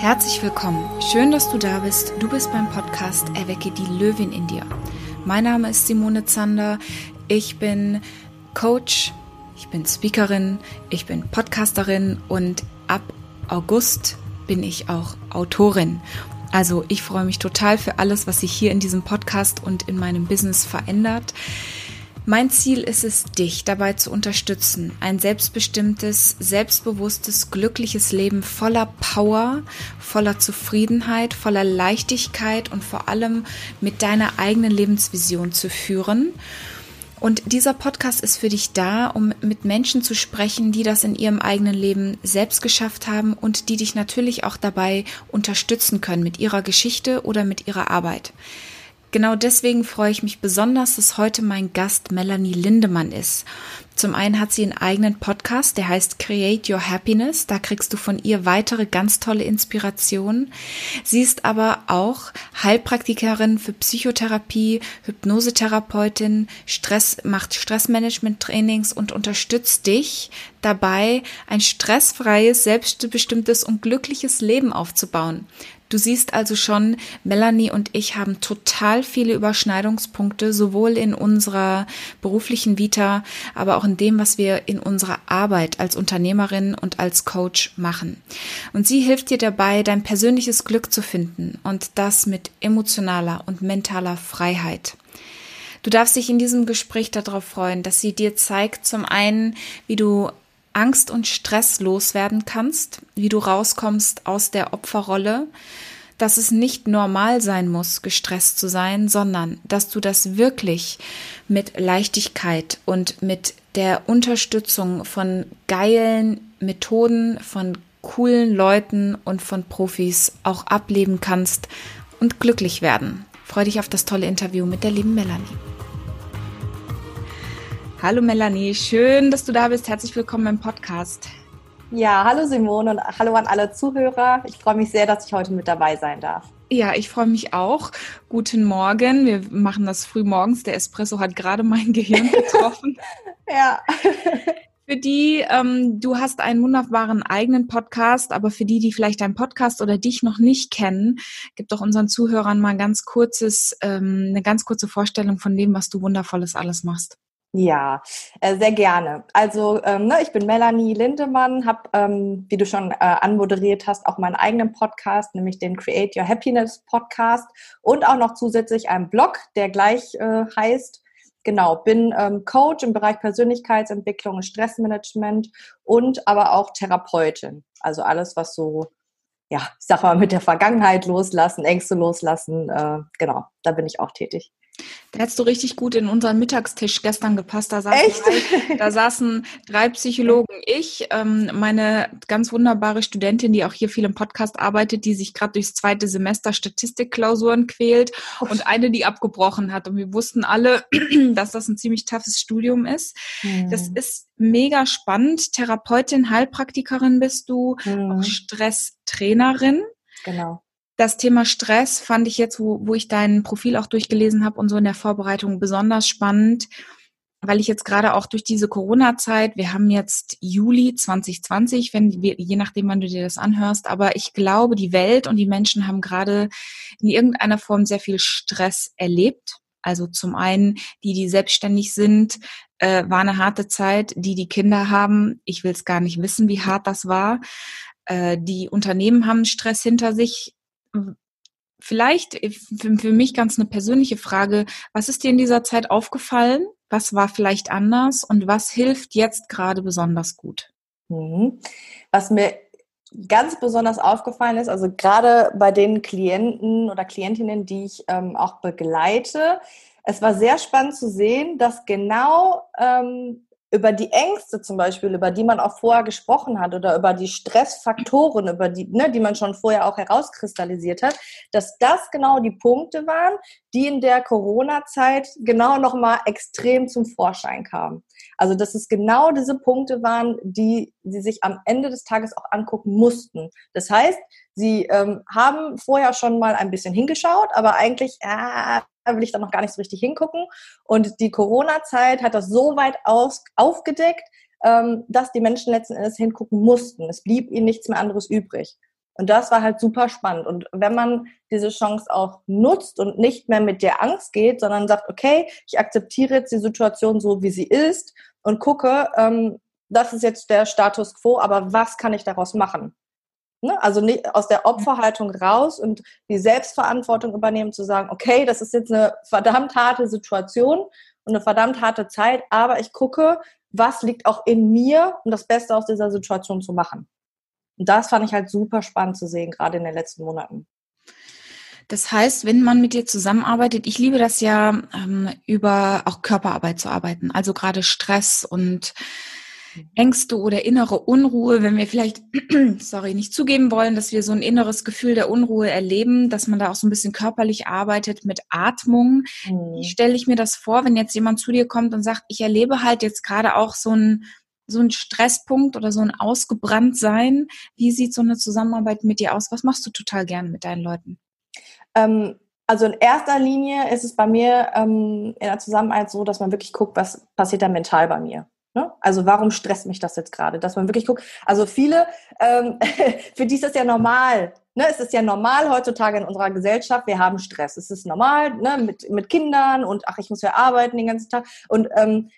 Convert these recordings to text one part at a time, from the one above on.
Herzlich willkommen. Schön, dass du da bist. Du bist beim Podcast Erwecke die Löwin in dir. Mein Name ist Simone Zander. Ich bin Coach, ich bin Speakerin, ich bin Podcasterin und ab August bin ich auch Autorin. Also ich freue mich total für alles, was sich hier in diesem Podcast und in meinem Business verändert. Mein Ziel ist es, dich dabei zu unterstützen, ein selbstbestimmtes, selbstbewusstes, glückliches Leben voller Power, voller Zufriedenheit, voller Leichtigkeit und vor allem mit deiner eigenen Lebensvision zu führen. Und dieser Podcast ist für dich da, um mit Menschen zu sprechen, die das in ihrem eigenen Leben selbst geschafft haben und die dich natürlich auch dabei unterstützen können mit ihrer Geschichte oder mit ihrer Arbeit. Genau deswegen freue ich mich besonders, dass heute mein Gast Melanie Lindemann ist. Zum einen hat sie einen eigenen Podcast, der heißt Create Your Happiness. Da kriegst du von ihr weitere ganz tolle Inspirationen. Sie ist aber auch Heilpraktikerin für Psychotherapie, Hypnosetherapeutin, Stress, macht Stressmanagement-Trainings und unterstützt dich dabei, ein stressfreies, selbstbestimmtes und glückliches Leben aufzubauen. Du siehst also schon, Melanie und ich haben total viele Überschneidungspunkte, sowohl in unserer beruflichen Vita, aber auch in dem, was wir in unserer Arbeit als Unternehmerin und als Coach machen. Und sie hilft dir dabei, dein persönliches Glück zu finden und das mit emotionaler und mentaler Freiheit. Du darfst dich in diesem Gespräch darauf freuen, dass sie dir zeigt, zum einen, wie du Angst und Stress loswerden kannst, wie du rauskommst aus der Opferrolle, dass es nicht normal sein muss, gestresst zu sein, sondern dass du das wirklich mit Leichtigkeit und mit der Unterstützung von geilen Methoden, von coolen Leuten und von Profis auch ableben kannst und glücklich werden. Freue dich auf das tolle Interview mit der lieben Melanie. Hallo Melanie, schön, dass du da bist. Herzlich willkommen im Podcast. Ja, hallo Simone und hallo an alle Zuhörer. Ich freue mich sehr, dass ich heute mit dabei sein darf. Ja, ich freue mich auch. Guten Morgen. Wir machen das früh morgens. Der Espresso hat gerade mein Gehirn getroffen. ja. Für die, ähm, du hast einen wunderbaren eigenen Podcast, aber für die, die vielleicht deinen Podcast oder dich noch nicht kennen, gib doch unseren Zuhörern mal ein ganz kurzes, ähm, eine ganz kurze Vorstellung von dem, was du wundervolles alles machst. Ja, äh, sehr gerne. Also ähm, ne, ich bin Melanie Lindemann, habe, ähm, wie du schon äh, anmoderiert hast, auch meinen eigenen Podcast, nämlich den Create Your Happiness Podcast und auch noch zusätzlich einen Blog, der gleich äh, heißt. Genau, bin ähm, Coach im Bereich Persönlichkeitsentwicklung Stressmanagement und aber auch Therapeutin. Also alles, was so, ja, ich sag mal, mit der Vergangenheit loslassen, Ängste loslassen, genau, da bin ich auch tätig. Da hättest du richtig gut in unseren Mittagstisch gestern gepasst. Da saßen, drei, da saßen drei Psychologen, ich, ähm, meine ganz wunderbare Studentin, die auch hier viel im Podcast arbeitet, die sich gerade durchs zweite Semester Statistikklausuren quält und eine, die abgebrochen hat. Und wir wussten alle, dass das ein ziemlich toughes Studium ist. Mhm. Das ist mega spannend. Therapeutin, Heilpraktikerin bist du, mhm. auch Stresstrainerin. Genau das Thema Stress fand ich jetzt, wo, wo ich dein Profil auch durchgelesen habe und so in der Vorbereitung besonders spannend, weil ich jetzt gerade auch durch diese Corona-Zeit, wir haben jetzt Juli 2020, wenn je nachdem, wann du dir das anhörst, aber ich glaube, die Welt und die Menschen haben gerade in irgendeiner Form sehr viel Stress erlebt. Also zum einen, die, die selbstständig sind, äh, war eine harte Zeit. Die, die Kinder haben, ich will es gar nicht wissen, wie hart das war. Äh, die Unternehmen haben Stress hinter sich vielleicht für, für mich ganz eine persönliche Frage, was ist dir in dieser Zeit aufgefallen? Was war vielleicht anders und was hilft jetzt gerade besonders gut? Mhm. Was mir ganz besonders aufgefallen ist, also gerade bei den Klienten oder Klientinnen, die ich ähm, auch begleite, es war sehr spannend zu sehen, dass genau ähm, über die Ängste zum Beispiel, über die man auch vorher gesprochen hat oder über die Stressfaktoren, über die, ne, die man schon vorher auch herauskristallisiert hat, dass das genau die Punkte waren, die in der Corona-Zeit genau nochmal extrem zum Vorschein kamen. Also, dass es genau diese Punkte waren, die sie sich am Ende des Tages auch angucken mussten. Das heißt, sie ähm, haben vorher schon mal ein bisschen hingeschaut, aber eigentlich, äh, will ich dann noch gar nicht so richtig hingucken. Und die Corona-Zeit hat das so weit aus, aufgedeckt, ähm, dass die Menschen letzten Endes hingucken mussten. Es blieb ihnen nichts mehr anderes übrig. Und das war halt super spannend. Und wenn man diese Chance auch nutzt und nicht mehr mit der Angst geht, sondern sagt, okay, ich akzeptiere jetzt die Situation so, wie sie ist und gucke, ähm, das ist jetzt der Status quo, aber was kann ich daraus machen? Ne? Also nicht aus der Opferhaltung raus und die Selbstverantwortung übernehmen, zu sagen, okay, das ist jetzt eine verdammt harte Situation und eine verdammt harte Zeit, aber ich gucke, was liegt auch in mir, um das Beste aus dieser Situation zu machen. Und das fand ich halt super spannend zu sehen, gerade in den letzten Monaten. Das heißt, wenn man mit dir zusammenarbeitet, ich liebe das ja, ähm, über auch Körperarbeit zu arbeiten, also gerade Stress und Ängste oder innere Unruhe, wenn wir vielleicht, sorry, nicht zugeben wollen, dass wir so ein inneres Gefühl der Unruhe erleben, dass man da auch so ein bisschen körperlich arbeitet mit Atmung. Mhm. Wie stelle ich mir das vor, wenn jetzt jemand zu dir kommt und sagt, ich erlebe halt jetzt gerade auch so ein so ein Stresspunkt oder so ein Ausgebranntsein? Wie sieht so eine Zusammenarbeit mit dir aus? Was machst du total gerne mit deinen Leuten? Ähm, also in erster Linie ist es bei mir ähm, in der Zusammenarbeit so, dass man wirklich guckt, was passiert da mental bei mir. Ne? Also warum stresst mich das jetzt gerade? Dass man wirklich guckt, also viele, ähm, für die ist das ja normal. Ne? Es ist ja normal heutzutage in unserer Gesellschaft, wir haben Stress. Es ist normal ne? mit, mit Kindern und ach, ich muss ja arbeiten den ganzen Tag. Und ähm,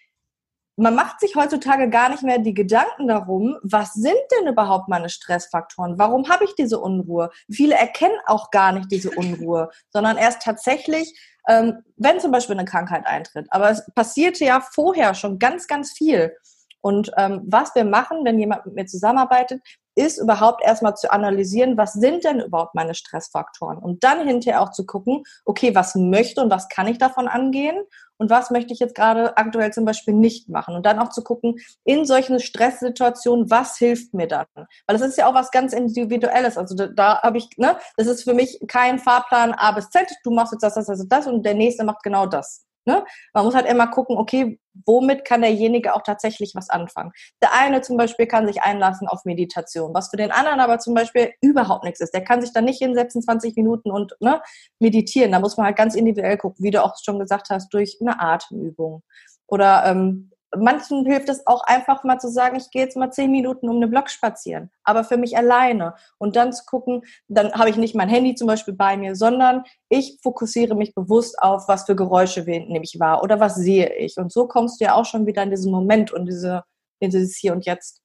man macht sich heutzutage gar nicht mehr die Gedanken darum, was sind denn überhaupt meine Stressfaktoren? Warum habe ich diese Unruhe? Viele erkennen auch gar nicht diese Unruhe, sondern erst tatsächlich, ähm, wenn zum Beispiel eine Krankheit eintritt. Aber es passierte ja vorher schon ganz, ganz viel. Und ähm, was wir machen, wenn jemand mit mir zusammenarbeitet, ist überhaupt erstmal zu analysieren, was sind denn überhaupt meine Stressfaktoren? Und dann hinterher auch zu gucken, okay, was möchte und was kann ich davon angehen? Und was möchte ich jetzt gerade aktuell zum Beispiel nicht machen? Und dann auch zu gucken, in solchen Stresssituationen, was hilft mir dann? Weil das ist ja auch was ganz Individuelles. Also da, da habe ich, ne, das ist für mich kein Fahrplan A bis Z. Du machst jetzt das, das, das, das und der nächste macht genau das. Ne? Man muss halt immer gucken, okay, womit kann derjenige auch tatsächlich was anfangen. Der eine zum Beispiel kann sich einlassen auf Meditation, was für den anderen aber zum Beispiel überhaupt nichts ist. Der kann sich dann nicht hinsetzen 20 Minuten und ne, meditieren. Da muss man halt ganz individuell gucken, wie du auch schon gesagt hast, durch eine Atemübung. Oder ähm, manchen hilft es auch einfach mal zu sagen, ich gehe jetzt mal zehn Minuten um den Block spazieren, aber für mich alleine. Und dann zu gucken, dann habe ich nicht mein Handy zum Beispiel bei mir, sondern ich fokussiere mich bewusst auf, was für Geräusche nehme ich wahr oder was sehe ich. Und so kommst du ja auch schon wieder in diesen Moment und diese, in dieses Hier und Jetzt.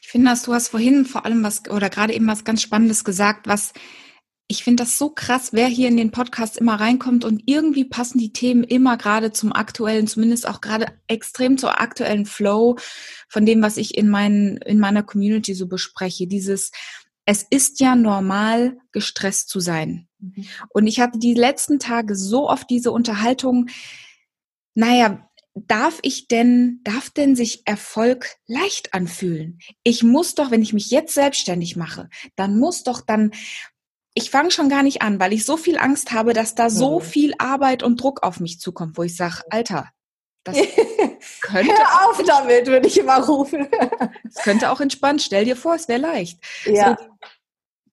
Ich finde, dass du hast vorhin vor allem was oder gerade eben was ganz Spannendes gesagt, was ich finde das so krass, wer hier in den Podcast immer reinkommt und irgendwie passen die Themen immer gerade zum aktuellen, zumindest auch gerade extrem zur aktuellen Flow von dem, was ich in, meinen, in meiner Community so bespreche. Dieses, es ist ja normal, gestresst zu sein. Mhm. Und ich hatte die letzten Tage so oft diese Unterhaltung, naja, darf ich denn, darf denn sich Erfolg leicht anfühlen? Ich muss doch, wenn ich mich jetzt selbstständig mache, dann muss doch dann ich fange schon gar nicht an, weil ich so viel Angst habe, dass da so mhm. viel Arbeit und Druck auf mich zukommt, wo ich sage, Alter, das könnte. Hör auf damit, würde ich immer rufen. Es könnte auch entspannt. Stell dir vor, es wäre leicht. Ja. So,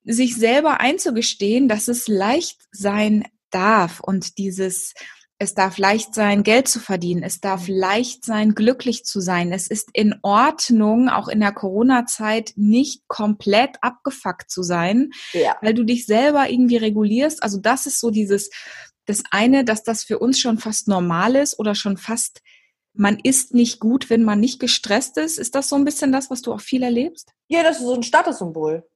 sich selber einzugestehen, dass es leicht sein darf und dieses es darf leicht sein, Geld zu verdienen. Es darf leicht sein, glücklich zu sein. Es ist in Ordnung, auch in der Corona-Zeit nicht komplett abgefuckt zu sein, ja. weil du dich selber irgendwie regulierst. Also das ist so dieses, das eine, dass das für uns schon fast normal ist oder schon fast, man ist nicht gut, wenn man nicht gestresst ist. Ist das so ein bisschen das, was du auch viel erlebst? Ja, das ist so ein Statussymbol.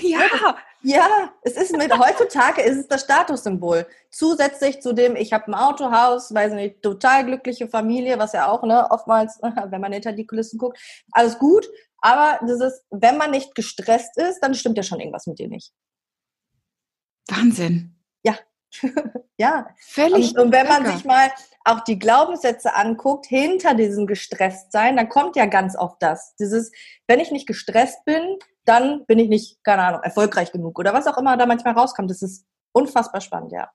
Ja. Ja, es ist mit heutzutage ist es das Statussymbol. Zusätzlich zu dem, ich habe ein Autohaus, weiß nicht, total glückliche Familie, was ja auch, ne, oftmals, wenn man hinter die Kulissen guckt, alles gut. Aber dieses, wenn man nicht gestresst ist, dann stimmt ja schon irgendwas mit dir nicht. Wahnsinn. Ja. ja. Völlig. Und, und wenn man sich mal auch die Glaubenssätze anguckt, hinter diesem Gestresstsein, dann kommt ja ganz oft das. Dieses, wenn ich nicht gestresst bin, dann bin ich nicht, keine Ahnung, erfolgreich genug oder was auch immer da manchmal rauskommt. Das ist unfassbar spannend, ja.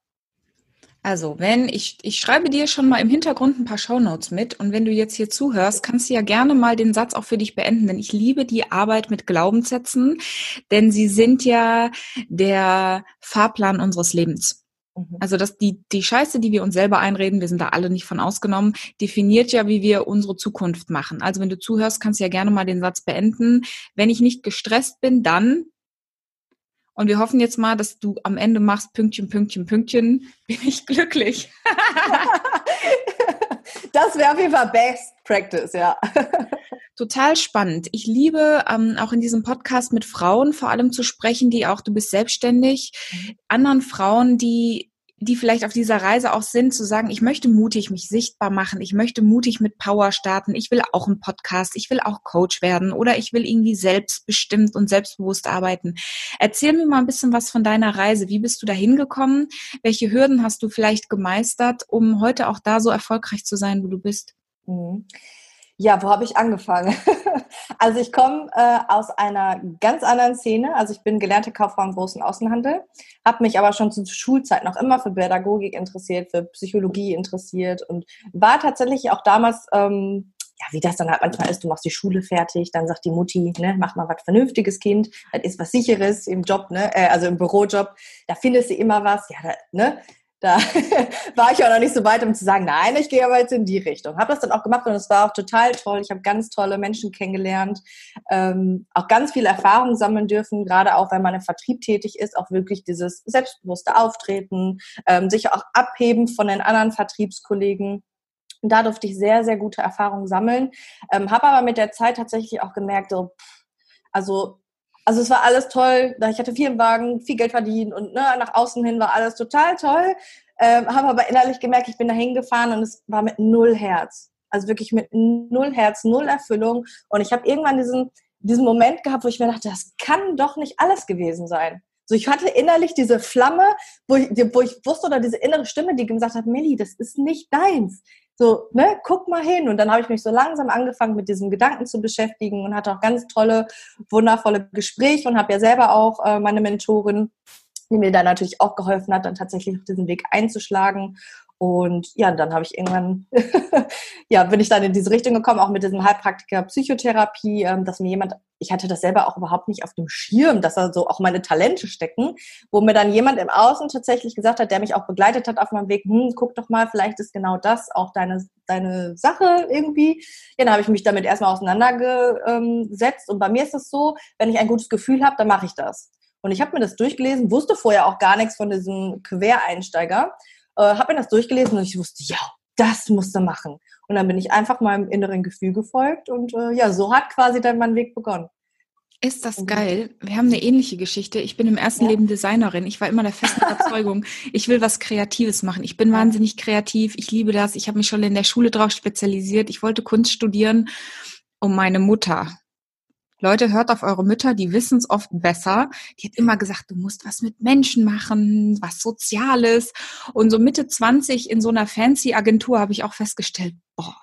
Also, wenn ich, ich schreibe dir schon mal im Hintergrund ein paar Shownotes mit und wenn du jetzt hier zuhörst, kannst du ja gerne mal den Satz auch für dich beenden, denn ich liebe die Arbeit mit Glaubenssätzen, denn sie sind ja der Fahrplan unseres Lebens. Mhm. Also dass die, die Scheiße, die wir uns selber einreden, wir sind da alle nicht von ausgenommen, definiert ja, wie wir unsere Zukunft machen. Also wenn du zuhörst, kannst du ja gerne mal den Satz beenden. Wenn ich nicht gestresst bin, dann Und wir hoffen jetzt mal, dass du am Ende machst Pünktchen, Pünktchen, Pünktchen. Bin ich glücklich. das wäre auf jeden Fall Best Practice, ja. Total spannend. Ich liebe ähm, auch in diesem Podcast mit Frauen vor allem zu sprechen, die auch, du bist selbstständig, mhm. anderen Frauen, die die vielleicht auf dieser Reise auch sind, zu sagen, ich möchte mutig mich sichtbar machen, ich möchte mutig mit Power starten, ich will auch einen Podcast, ich will auch Coach werden oder ich will irgendwie selbstbestimmt und selbstbewusst arbeiten. Erzähl mir mal ein bisschen was von deiner Reise. Wie bist du da hingekommen? Welche Hürden hast du vielleicht gemeistert, um heute auch da so erfolgreich zu sein, wo du bist? Mhm. Ja, wo habe ich angefangen? also ich komme äh, aus einer ganz anderen Szene. Also ich bin gelernte Kauffrau im großen Außenhandel, habe mich aber schon zur Schulzeit noch immer für Pädagogik interessiert, für Psychologie interessiert und war tatsächlich auch damals, ähm, ja, wie das dann halt manchmal ist, du machst die Schule fertig, dann sagt die Mutti, ne, mach mal was Vernünftiges, Kind, das ist was Sicheres im Job, ne, äh, also im Bürojob, da findest du immer was, ja, da, ne, da war ich auch noch nicht so weit, um zu sagen, nein, ich gehe aber jetzt in die Richtung. Habe das dann auch gemacht und es war auch total toll. Ich habe ganz tolle Menschen kennengelernt, ähm, auch ganz viel Erfahrung sammeln dürfen, gerade auch wenn man im Vertrieb tätig ist, auch wirklich dieses selbstbewusste Auftreten, ähm, sich auch abheben von den anderen Vertriebskollegen. Und da durfte ich sehr, sehr gute Erfahrungen sammeln. Ähm, habe aber mit der Zeit tatsächlich auch gemerkt, so, also also es war alles toll. Ich hatte viel im Wagen, viel Geld verdient und ne, nach außen hin war alles total toll. Ähm, habe aber innerlich gemerkt, ich bin da hingefahren und es war mit null Herz. Also wirklich mit null Herz, null Erfüllung. Und ich habe irgendwann diesen, diesen Moment gehabt, wo ich mir dachte, das kann doch nicht alles gewesen sein. So, ich hatte innerlich diese Flamme, wo ich, wo ich wusste, oder diese innere Stimme, die gesagt hat, Melli, das ist nicht deins so, ne, guck mal hin. Und dann habe ich mich so langsam angefangen, mit diesem Gedanken zu beschäftigen und hatte auch ganz tolle, wundervolle Gespräche und habe ja selber auch äh, meine Mentorin, die mir da natürlich auch geholfen hat, dann tatsächlich auf diesen Weg einzuschlagen. Und ja, dann habe ich irgendwann, ja, bin ich dann in diese Richtung gekommen, auch mit diesem Heilpraktiker Psychotherapie, ähm, dass mir jemand, ich hatte das selber auch überhaupt nicht auf dem Schirm, dass da so auch meine Talente stecken, wo mir dann jemand im Außen tatsächlich gesagt hat, der mich auch begleitet hat auf meinem Weg, hm, guck doch mal, vielleicht ist genau das auch deine, deine Sache irgendwie. Ja, dann habe ich mich damit erstmal auseinandergesetzt und bei mir ist es so, wenn ich ein gutes Gefühl habe, dann mache ich das. Und ich habe mir das durchgelesen, wusste vorher auch gar nichts von diesem Quereinsteiger äh, habe mir das durchgelesen und ich wusste, ja, das musst du machen. Und dann bin ich einfach meinem inneren Gefühl gefolgt und äh, ja, so hat quasi dann mein Weg begonnen. Ist das geil? Wir haben eine ähnliche Geschichte. Ich bin im ersten ja. Leben Designerin. Ich war immer der festen Überzeugung, ich will was Kreatives machen. Ich bin wahnsinnig kreativ. Ich liebe das. Ich habe mich schon in der Schule drauf spezialisiert. Ich wollte Kunst studieren. Und meine Mutter, Leute, hört auf eure Mütter, die wissen es oft besser. Die hat immer gesagt, du musst was mit Menschen machen, was Soziales. Und so Mitte 20 in so einer fancy Agentur habe ich auch festgestellt, boah,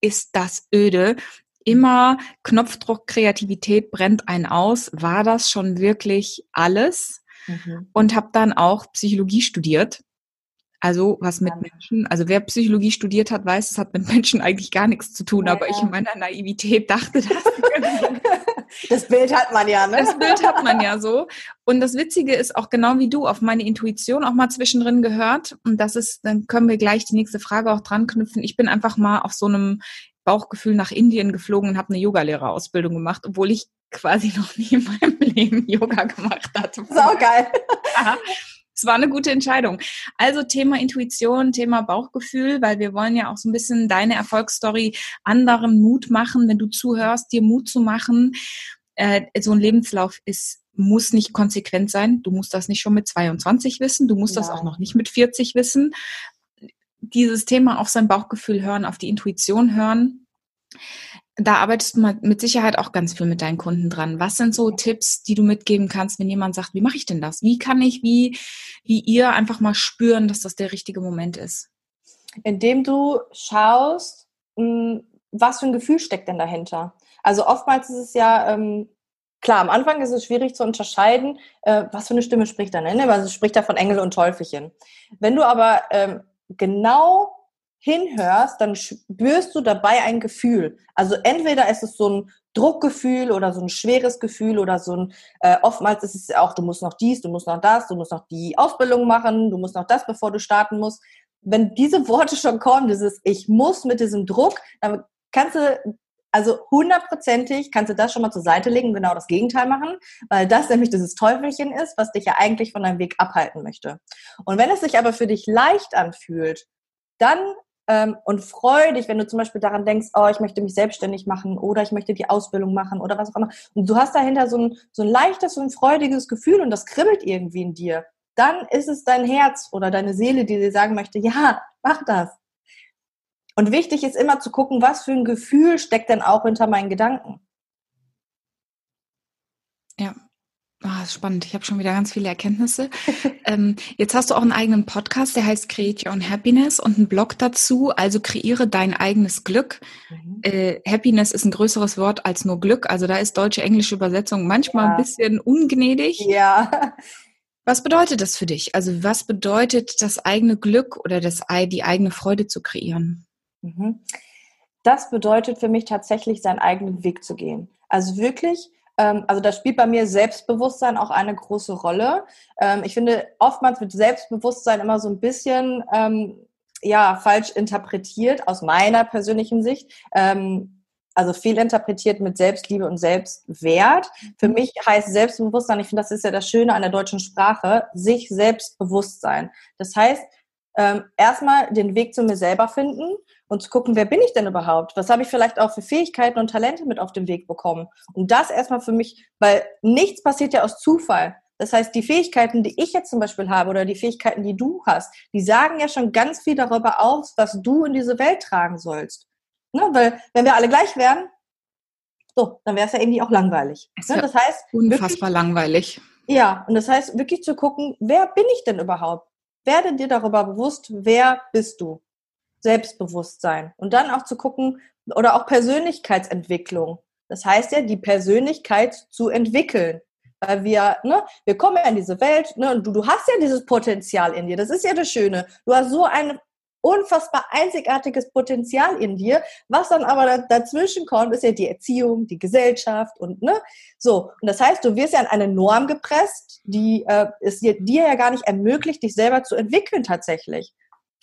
ist das öde. Immer Knopfdruck, Kreativität brennt einen aus. War das schon wirklich alles? Mhm. Und habe dann auch Psychologie studiert also was mit Menschen, also wer Psychologie studiert hat, weiß, es hat mit Menschen eigentlich gar nichts zu tun, ja, aber ich in meiner Naivität dachte das. das Bild hat man ja, ne? Das Bild hat man ja so. Und das Witzige ist auch genau wie du auf meine Intuition auch mal zwischendrin gehört. Und das ist, dann können wir gleich die nächste Frage auch dran knüpfen. Ich bin einfach mal auf so einem Bauchgefühl nach Indien geflogen und habe eine Yogalehrerausbildung gemacht, obwohl ich quasi noch nie in meinem Leben Yoga gemacht hatte. Sau geil. Es war eine gute Entscheidung. Also Thema Intuition, Thema Bauchgefühl, weil wir wollen ja auch so ein bisschen deine Erfolgsstory anderen Mut machen, wenn du zuhörst, dir Mut zu machen. Äh, so ein Lebenslauf ist muss nicht konsequent sein. Du musst das nicht schon mit 22 wissen. Du musst ja. das auch noch nicht mit 40 wissen. Dieses Thema auf sein Bauchgefühl hören, auf die Intuition hören da arbeitest du mit Sicherheit auch ganz viel mit deinen Kunden dran. Was sind so Tipps, die du mitgeben kannst, wenn jemand sagt, wie mache ich denn das? Wie kann ich, wie, wie ihr einfach mal spüren, dass das der richtige Moment ist? Indem du schaust, hm, was für ein Gefühl steckt denn dahinter? Also oftmals ist es ja, ähm, klar, am Anfang ist es schwierig zu unterscheiden, äh, was für eine Stimme spricht da, ne? Also spricht da von Engel und Teufelchen. Wenn du aber ähm, genau hinhörst, dann spürst du dabei ein Gefühl. Also entweder ist es so ein Druckgefühl oder so ein schweres Gefühl oder so ein, äh, oftmals ist es auch, du musst noch dies, du musst noch das, du musst noch die Ausbildung machen, du musst noch das, bevor du starten musst. Wenn diese Worte schon kommen, dieses Ich muss mit diesem Druck, dann kannst du Also hundertprozentig kannst du das schon mal zur Seite legen und genau das Gegenteil machen, weil das nämlich dieses Teufelchen ist, was dich ja eigentlich von deinem Weg abhalten möchte. Und wenn es sich aber für dich leicht anfühlt, dann ähm, und freu dich, wenn du zum Beispiel daran denkst, oh, ich möchte mich selbstständig machen oder ich möchte die Ausbildung machen oder was auch immer. Und du hast dahinter so ein, so ein leichtes, ein freudiges Gefühl und das kribbelt irgendwie in dir. Dann ist es dein Herz oder deine Seele, die dir sagen möchte, ja, mach das. Und wichtig ist immer zu gucken, was für ein Gefühl steckt denn auch hinter meinen Gedanken. Ja, Ah, spannend. Ich habe schon wieder ganz viele Erkenntnisse. ähm, jetzt hast du auch einen eigenen Podcast, der heißt Create Your Own Happiness und einen Blog dazu. Also kreiere dein eigenes Glück. Mhm. Äh, Happiness ist ein größeres Wort als nur Glück. Also da ist deutsche englische Übersetzung manchmal ja. ein bisschen ungnädig. Ja. Was bedeutet das für dich? Also was bedeutet das eigene Glück oder das, die eigene Freude zu kreieren? Mhm. Das bedeutet für mich tatsächlich, seinen eigenen Weg zu gehen. Also wirklich also da spielt bei mir Selbstbewusstsein auch eine große Rolle. Ähm, ich finde, oftmals wird Selbstbewusstsein immer so ein bisschen ähm, ja, falsch interpretiert aus meiner persönlichen Sicht. also viel interpretiert mit Selbstliebe und Selbstwert. Für mich heißt Selbstbewusstsein, ich finde, das ist ja das Schöne an der deutschen Sprache, sich selbstbewusst sein. Das heißt, ähm, erstmal den Weg zu mir selber finden und zu gucken, wer bin ich denn überhaupt? Was habe ich vielleicht auch für Fähigkeiten und Talente mit auf den Weg bekommen? Und das erstmal für mich, weil nichts passiert ja aus Zufall. Das heißt, die Fähigkeiten, die ich jetzt zum Beispiel habe oder die Fähigkeiten, die du hast, die sagen ja schon ganz viel darüber aus, was du in diese Welt tragen sollst. Ne? Weil wenn wir alle gleich wären, so, dann wäre es ja irgendwie auch langweilig. Ne? Das heißt, unfassbar wirklich, langweilig. Ja, und das heißt wirklich zu gucken, wer bin ich denn überhaupt? Werde dir darüber bewusst, wer bist du? Selbstbewusstsein. Und dann auch zu gucken, oder auch Persönlichkeitsentwicklung. Das heißt ja, die Persönlichkeit zu entwickeln. Weil wir, ne, wir kommen ja in diese Welt, ne, und du, du hast ja dieses Potenzial in dir. Das ist ja das Schöne. Du hast so ein unfassbar einzigartiges Potenzial in dir. Was dann aber dazwischen kommt, ist ja die Erziehung, die Gesellschaft und ne, so. Und das heißt, du wirst ja in eine Norm gepresst, die äh, es dir ja gar nicht ermöglicht, dich selber zu entwickeln tatsächlich.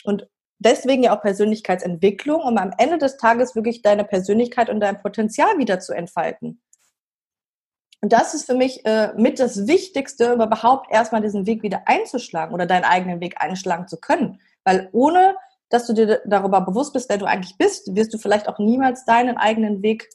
Und deswegen ja auch Persönlichkeitsentwicklung, um am Ende des Tages wirklich deine Persönlichkeit und dein Potenzial wieder zu entfalten. Und das ist für mich äh, mit das Wichtigste, überhaupt erstmal diesen Weg wieder einzuschlagen oder deinen eigenen Weg einschlagen zu können. Weil ohne, dass du dir darüber bewusst bist, wer du eigentlich bist, wirst du vielleicht auch niemals deinen eigenen Weg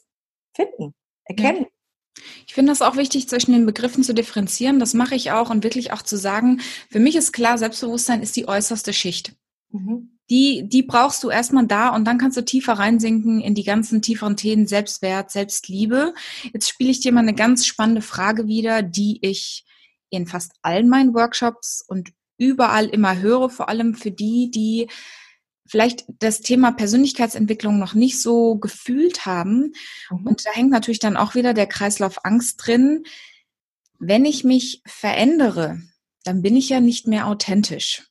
finden, erkennen. Ja. Ich finde das auch wichtig, zwischen den Begriffen zu differenzieren. Das mache ich auch und wirklich auch zu sagen, für mich ist klar, Selbstbewusstsein ist die äußerste Schicht. Mhm die, die brauchst du erstmal da und dann kannst du tiefer reinsinken in die ganzen tieferen Themen Selbstwert, Selbstliebe. Jetzt spiele ich dir mal eine ganz spannende Frage wieder, die ich in fast allen meinen Workshops und überall immer höre, vor allem für die, die vielleicht das Thema Persönlichkeitsentwicklung noch nicht so gefühlt haben. Mhm. Und da hängt natürlich dann auch wieder der Kreislauf Angst drin. Wenn ich mich verändere, dann bin ich ja nicht mehr authentisch.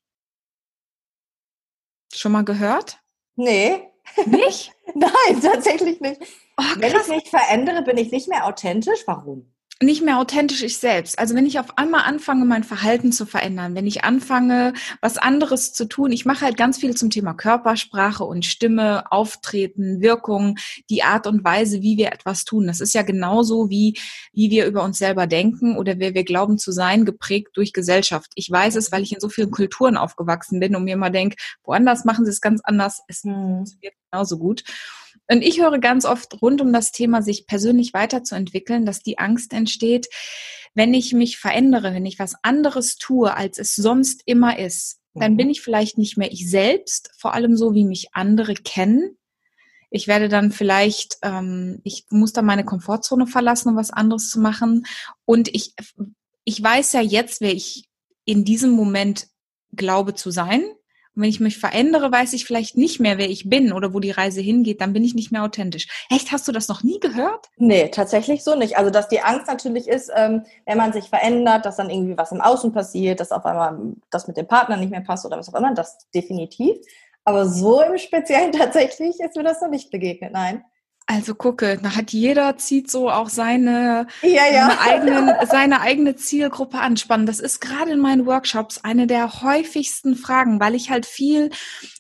Schon mal gehört? Nee. Nicht? Nein, tatsächlich nicht. Oh, Wenn ich mich verändere, bin ich nicht mehr authentisch. Warum? Nicht mehr authentisch ich selbst. Also wenn ich auf einmal anfange, mein Verhalten zu verändern, wenn ich anfange, was anderes zu tun, ich mache halt ganz viel zum Thema Körpersprache und Stimme, Auftreten, Wirkung, die Art und Weise, wie wir etwas tun. Das ist ja genauso wie, wie wir über uns selber denken oder wer wir glauben zu sein, geprägt durch Gesellschaft. Ich weiß es, weil ich in so vielen Kulturen aufgewachsen bin und mir immer denke, woanders machen sie es ganz anders. Es hm. funktioniert genauso gut. Und ich höre ganz oft rund um das Thema, sich persönlich weiterzuentwickeln, dass die Angst entsteht, wenn ich mich verändere, wenn ich was anderes tue, als es sonst immer ist, dann mhm. bin ich vielleicht nicht mehr ich selbst, vor allem so, wie mich andere kennen. Ich werde dann vielleicht, ähm, ich muss dann meine Komfortzone verlassen, um was anderes zu machen. Und ich, ich weiß ja jetzt, wer ich in diesem Moment glaube zu sein. Wenn ich mich verändere, weiß ich vielleicht nicht mehr, wer ich bin oder wo die Reise hingeht, dann bin ich nicht mehr authentisch. Echt, hast du das noch nie gehört? Nee, tatsächlich so nicht. Also, dass die Angst natürlich ist, ähm, wenn man sich verändert, dass dann irgendwie was im Außen passiert, dass auf einmal das mit dem Partner nicht mehr passt oder was auch immer, das definitiv. Aber so im Speziellen tatsächlich ist mir das noch nicht begegnet, nein. Also gucke, da hat jeder zieht so auch seine, ja, ja. seine, eigenen, seine eigene Zielgruppe anspannen. Das ist gerade in meinen Workshops eine der häufigsten Fragen, weil ich halt viel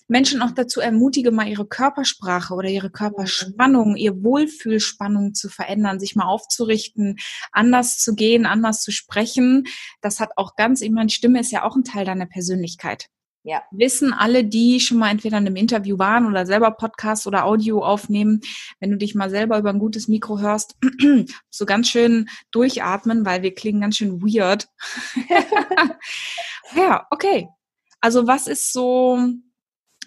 Menschen auch dazu ermutige, mal ihre Körpersprache oder ihre Körperspannung, ihr Wohlfühlspannung zu verändern, sich mal aufzurichten, anders zu gehen, anders zu sprechen. Das hat auch ganz, ich meine, Stimme ist ja auch ein Teil deiner Persönlichkeit. Ja. Wissen alle, die schon mal entweder in einem Interview waren oder selber Podcast oder Audio aufnehmen, wenn du dich mal selber über ein gutes Mikro hörst, so ganz schön durchatmen, weil wir klingen ganz schön weird. ja, okay. Also was ist so,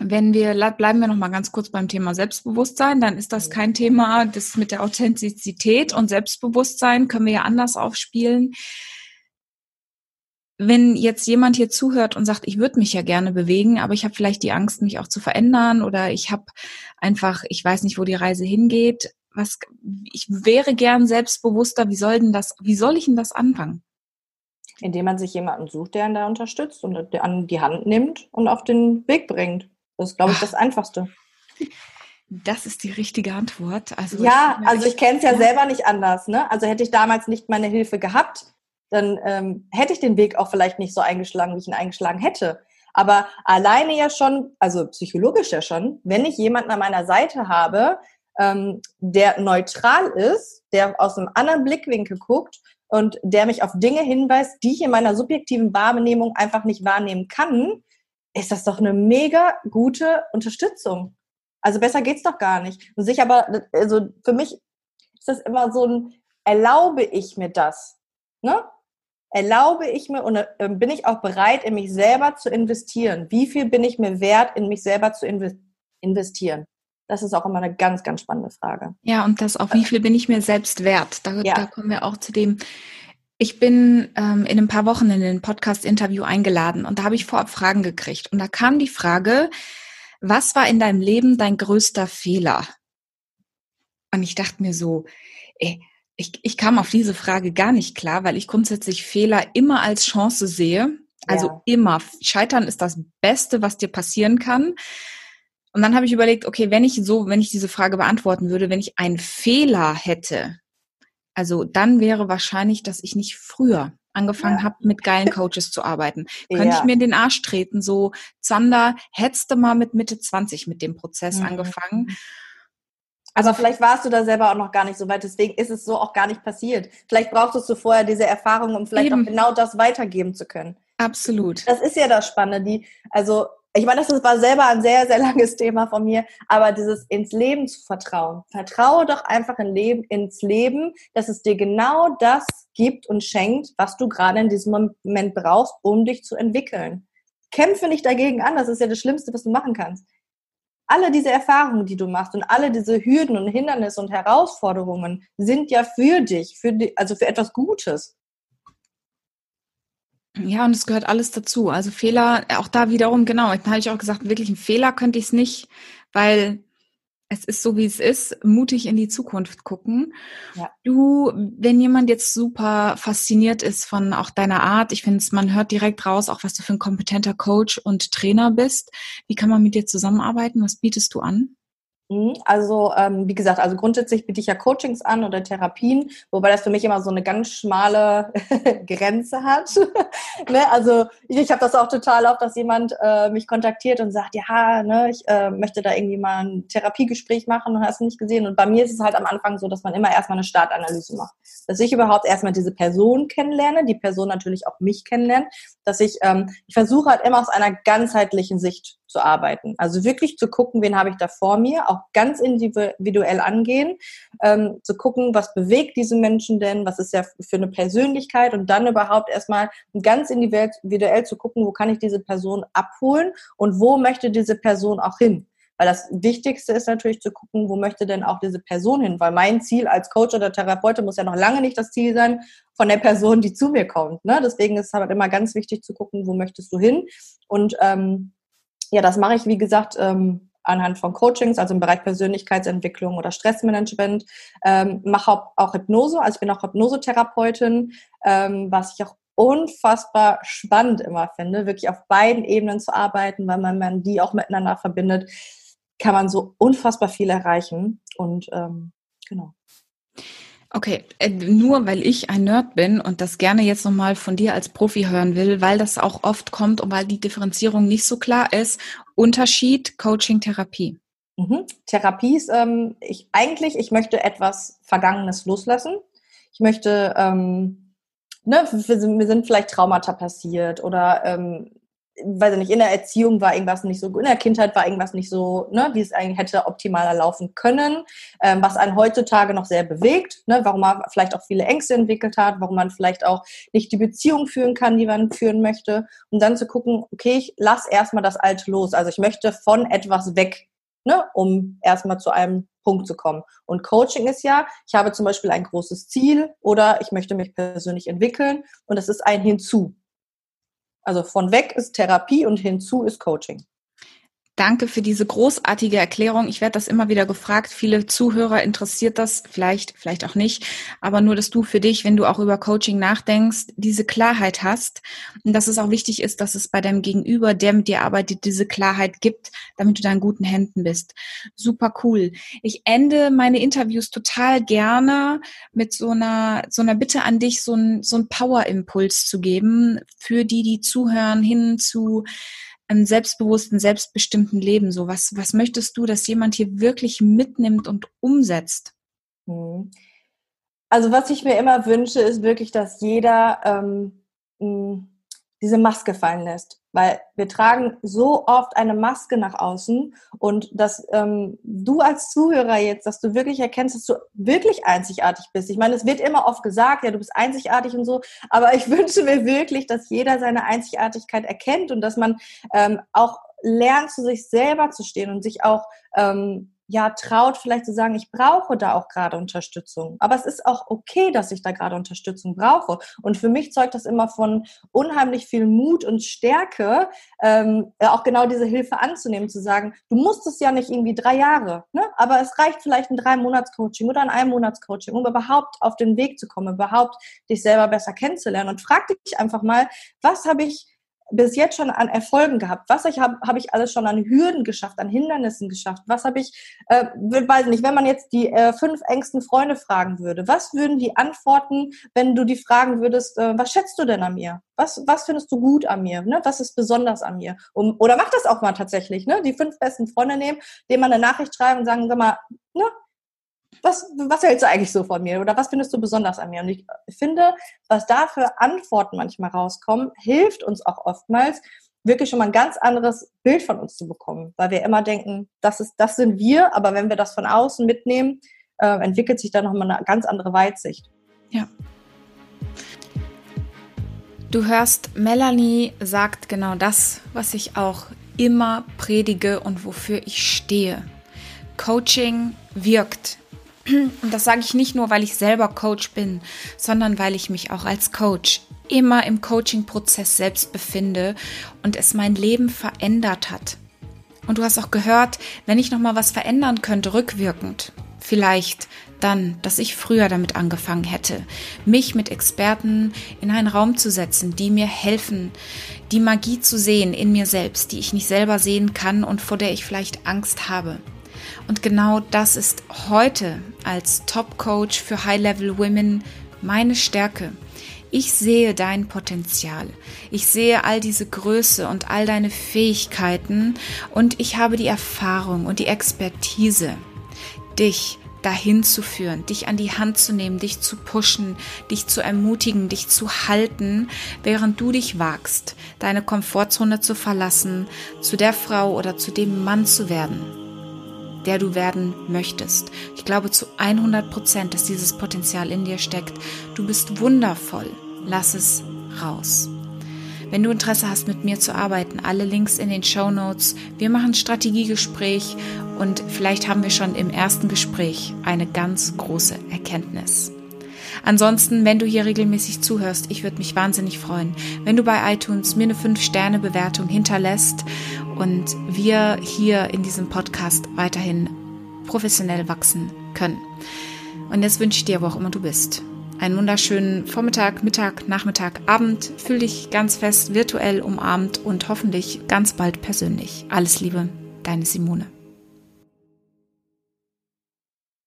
wenn wir, bleiben wir noch mal ganz kurz beim Thema Selbstbewusstsein, dann ist das kein Thema, das mit der Authentizität und Selbstbewusstsein können wir ja anders aufspielen wenn jetzt jemand hier zuhört und sagt, ich würde mich ja gerne bewegen, aber ich habe vielleicht die Angst, mich auch zu verändern oder ich habe einfach, ich weiß nicht, wo die Reise hingeht, was ich wäre gern selbstbewusster, wie soll denn das, wie soll ich denn das anfangen? Indem man sich jemanden sucht, der ihn da unterstützt und an die Hand nimmt und auf den Weg bringt. Das ist, glaube ich, das Einfachste. Das ist die richtige Antwort. Also ja, also ich kenne es ja selber nicht anders. Ne? Also hätte ich damals nicht meine Hilfe gehabt, dann ähm, hätte ich den Weg auch vielleicht nicht so eingeschlagen, wie ich ihn eingeschlagen hätte. Aber alleine ja schon, also psychologisch ja schon, wenn ich jemanden an meiner Seite habe, ähm, der neutral ist, der aus einem anderen Blickwinkel guckt und der mich auf Dinge hinweist, die ich in meiner subjektiven Wahrnehmung einfach nicht wahrnehmen kann, ist das doch eine mega gute Unterstützung. Also besser geht's doch gar nicht. Und sich aber, also für mich ist das immer so ein, erlaube ich mir das? Ne? Erlaube ich mir und äh, bin ich auch bereit, in mich selber zu investieren? Wie viel bin ich mir wert, in mich selber zu investieren? Das ist auch immer eine ganz, ganz spannende Frage. Ja, und das auch, wie viel bin ich mir selbst wert? Da, ja. da kommen wir auch zu dem. Ich bin ähm, in ein paar Wochen in ein Podcast-Interview eingeladen und da habe ich vorab Fragen gekriegt. Und da kam die Frage, was war in deinem Leben dein größter Fehler? Und ich dachte mir so, ey, ich, ich kam auf diese Frage gar nicht klar, weil ich grundsätzlich Fehler immer als Chance sehe. Also ja. immer. Scheitern ist das Beste, was dir passieren kann. Und dann habe ich überlegt, okay, wenn ich so, wenn ich diese Frage beantworten würde, wenn ich einen Fehler hätte, also dann wäre wahrscheinlich, dass ich nicht früher angefangen ja. habe, mit geilen Coaches zu arbeiten. Könnte ja. ich mir in den Arsch treten, so, Zander, hättest du mal mit Mitte 20 mit dem Prozess mhm. angefangen. Also vielleicht warst du da selber auch noch gar nicht so weit, deswegen ist es so auch gar nicht passiert. Vielleicht brauchtest du vorher diese Erfahrung, um vielleicht Eben. auch genau das weitergeben zu können. Absolut. Das ist ja das Spannende, die, also ich meine, das war selber ein sehr, sehr langes Thema von mir, aber dieses ins Leben zu vertrauen. Vertraue doch einfach in Leben, ins Leben, dass es dir genau das gibt und schenkt, was du gerade in diesem Moment brauchst, um dich zu entwickeln. Kämpfe nicht dagegen an, das ist ja das Schlimmste, was du machen kannst alle diese Erfahrungen, die du machst und alle diese Hürden und Hindernisse und Herausforderungen sind ja für dich, für die, also für etwas Gutes. Ja, und es gehört alles dazu. Also Fehler, auch da wiederum, genau, da habe ich auch gesagt, wirklich ein Fehler könnte ich es nicht, weil es ist so, wie es ist, mutig in die Zukunft gucken. Ja. Du, wenn jemand jetzt super fasziniert ist von auch deiner Art, ich finde, man hört direkt raus, auch was du für ein kompetenter Coach und Trainer bist. Wie kann man mit dir zusammenarbeiten? Was bietest du an? Mhm. Also, ähm, wie gesagt, also grundsätzlich biete ich ja Coachings an oder Therapien, wobei das für mich immer so eine ganz schmale Grenze hat. ne? Also ich, ich habe das auch total oft, dass jemand äh, mich kontaktiert und sagt, ja, ne, ich äh, möchte da irgendwie mal ein Therapiegespräch machen und hast nicht gesehen. Und bei mir ist es halt am Anfang so, dass man immer erstmal eine Startanalyse macht. Dass ich überhaupt erstmal diese Person kennenlerne, die Person natürlich auch mich kennenlernt, dass ich, ähm, ich versuche halt immer aus einer ganzheitlichen Sicht zu arbeiten. Also wirklich zu gucken, wen habe ich da vor mir, auch ganz individuell angehen, ähm, zu gucken, was bewegt diese Menschen denn, was ist ja für eine Persönlichkeit und dann überhaupt erstmal ganz individuell zu gucken, wo kann ich diese Person abholen und wo möchte diese Person auch hin. Weil das Wichtigste ist natürlich zu gucken, wo möchte denn auch diese Person hin? Weil mein Ziel als Coach oder Therapeut muss ja noch lange nicht das Ziel sein von der Person, die zu mir kommt. Ne? Deswegen ist es halt immer ganz wichtig zu gucken, wo möchtest du hin? Und ähm, ja, das mache ich, wie gesagt, ähm, anhand von Coachings, also im Bereich Persönlichkeitsentwicklung oder Stressmanagement. Ähm, mache auch, auch Hypnose, also ich bin auch Hypnosetherapeutin, ähm, was ich auch unfassbar spannend immer finde, wirklich auf beiden Ebenen zu arbeiten, weil man, man die auch miteinander verbindet, kann man so unfassbar viel erreichen. Und ähm, genau. Okay, äh, nur weil ich ein Nerd bin und das gerne jetzt nochmal von dir als Profi hören will, weil das auch oft kommt und weil die Differenzierung nicht so klar ist. Unterschied Coaching, Therapie. Mhm. Therapie ist ähm, ich, eigentlich, ich möchte etwas Vergangenes loslassen. Ich möchte, ähm, ne, wir sind, wir sind vielleicht Traumata passiert oder ähm, weiß ich nicht, in der Erziehung war irgendwas nicht so, in der Kindheit war irgendwas nicht so, ne, wie es eigentlich hätte optimaler laufen können, ähm, was einen heutzutage noch sehr bewegt, ne, warum man vielleicht auch viele Ängste entwickelt hat, warum man vielleicht auch nicht die Beziehung führen kann, die man führen möchte, um dann zu gucken, okay, ich lass erstmal das Alte los. Also ich möchte von etwas weg, ne, um erstmal zu einem Punkt zu kommen. Und Coaching ist ja, ich habe zum Beispiel ein großes Ziel oder ich möchte mich persönlich entwickeln und das ist ein Hinzu. Also von weg ist Therapie und hinzu ist Coaching. Danke für diese großartige Erklärung. Ich werde das immer wieder gefragt. Viele Zuhörer interessiert das, vielleicht, vielleicht auch nicht. Aber nur, dass du für dich, wenn du auch über Coaching nachdenkst, diese Klarheit hast. Und dass es auch wichtig ist, dass es bei deinem Gegenüber, der mit dir arbeitet, diese Klarheit gibt, damit du da in guten Händen bist. Super cool. Ich ende meine Interviews total gerne mit so einer, so einer Bitte an dich, so ein, so ein Power-Impuls zu geben für die, die zuhören, hin zu einem selbstbewussten, selbstbestimmten Leben? So, was, was möchtest du, dass jemand hier wirklich mitnimmt und umsetzt? Mhm. Also, was ich mir immer wünsche, ist wirklich, dass jeder ähm, diese Maske fallen lässt weil wir tragen so oft eine Maske nach außen und dass ähm, du als Zuhörer jetzt, dass du wirklich erkennst, dass du wirklich einzigartig bist. Ich meine, es wird immer oft gesagt, ja, du bist einzigartig und so, aber ich wünsche mir wirklich, dass jeder seine Einzigartigkeit erkennt und dass man ähm, auch lernt, zu sich selber zu stehen und sich auch ähm, ja traut, vielleicht zu sagen, ich brauche da auch gerade Unterstützung. Aber es ist auch okay, dass ich da gerade Unterstützung brauche. Und für mich zeugt das immer von unheimlich viel Mut und Stärke, ähm, auch genau diese Hilfe anzunehmen, zu sagen, du musst es ja nicht irgendwie drei Jahre, ne? aber es reicht vielleicht ein drei Monats Coaching oder ein ein Monats Coaching, um überhaupt auf den Weg zu kommen, überhaupt dich selber besser kennenzulernen. Und frag dich einfach mal, was habe ich bis jetzt schon an Erfolgen gehabt? Was habe hab ich alles schon an Hürden geschafft, an Hindernissen geschafft? Was habe ich, äh, weiß nicht, wenn man jetzt die äh, fünf engsten Freunde fragen würde, was würden die antworten, wenn du die fragen würdest, äh, was schätzt du denn an mir? Was, was findest du gut an mir? Ne? Was ist besonders an mir? Um, oder mach das auch mal tatsächlich, ne? Die fünf besten Freunde nehmen, denen man eine Nachricht schreiben und sagen, sag mal, ne? Was, was hältst du eigentlich so von mir oder was findest du besonders an mir? Und ich finde, was da für Antworten manchmal rauskommen, hilft uns auch oftmals, wirklich schon mal ein ganz anderes Bild von uns zu bekommen, weil wir immer denken, das ist, das sind wir, aber wenn wir das von außen mitnehmen, äh, entwickelt sich da nochmal eine ganz andere Weitsicht. Ja. Du hörst, Melanie sagt genau das, was ich auch immer predige und wofür ich stehe. Coaching wirkt. Und das sage ich nicht nur, weil ich selber Coach bin, sondern weil ich mich auch als Coach immer im Coaching-Prozess selbst befinde und es mein Leben verändert hat. Und du hast auch gehört, wenn ich noch mal was verändern könnte, rückwirkend, vielleicht dann, dass ich früher damit angefangen hätte, mich mit Experten in einen Raum zu setzen, die mir helfen, die Magie zu sehen in mir selbst, die ich nicht selber sehen kann und vor der ich vielleicht Angst habe. Und genau das ist heute als Top Coach für High Level Women meine Stärke. Ich sehe dein Potenzial. Ich sehe all diese Größe und all deine Fähigkeiten und ich habe die Erfahrung und die Expertise, dich dahin zu führen, dich an die Hand zu nehmen, dich zu pushen, dich zu ermutigen, dich zu halten, während du dich wagst, deine Komfortzone zu verlassen, zu der Frau oder zu dem Mann zu werden, der du werden möchtest. Ich glaube zu 100 Prozent, dass dieses Potenzial in dir steckt. Du bist wundervoll. Lass es raus. Wenn du Interesse hast, mit mir zu arbeiten, alle Links in den Show Notes. Wir machen Strategiegespräch und vielleicht haben wir schon im ersten Gespräch eine ganz große Erkenntnis. Ansonsten, wenn du hier regelmäßig zuhörst, ich würde mich wahnsinnig freuen, wenn du bei iTunes mir eine 5-Sterne-Bewertung hinterlässt und wir hier in diesem Podcast weiterhin professionell wachsen können. Und jetzt wünsche ich dir, wo auch immer du bist, einen wunderschönen Vormittag, Mittag, Nachmittag, Abend. Fühl dich ganz fest virtuell umarmt und hoffentlich ganz bald persönlich. Alles Liebe, deine Simone.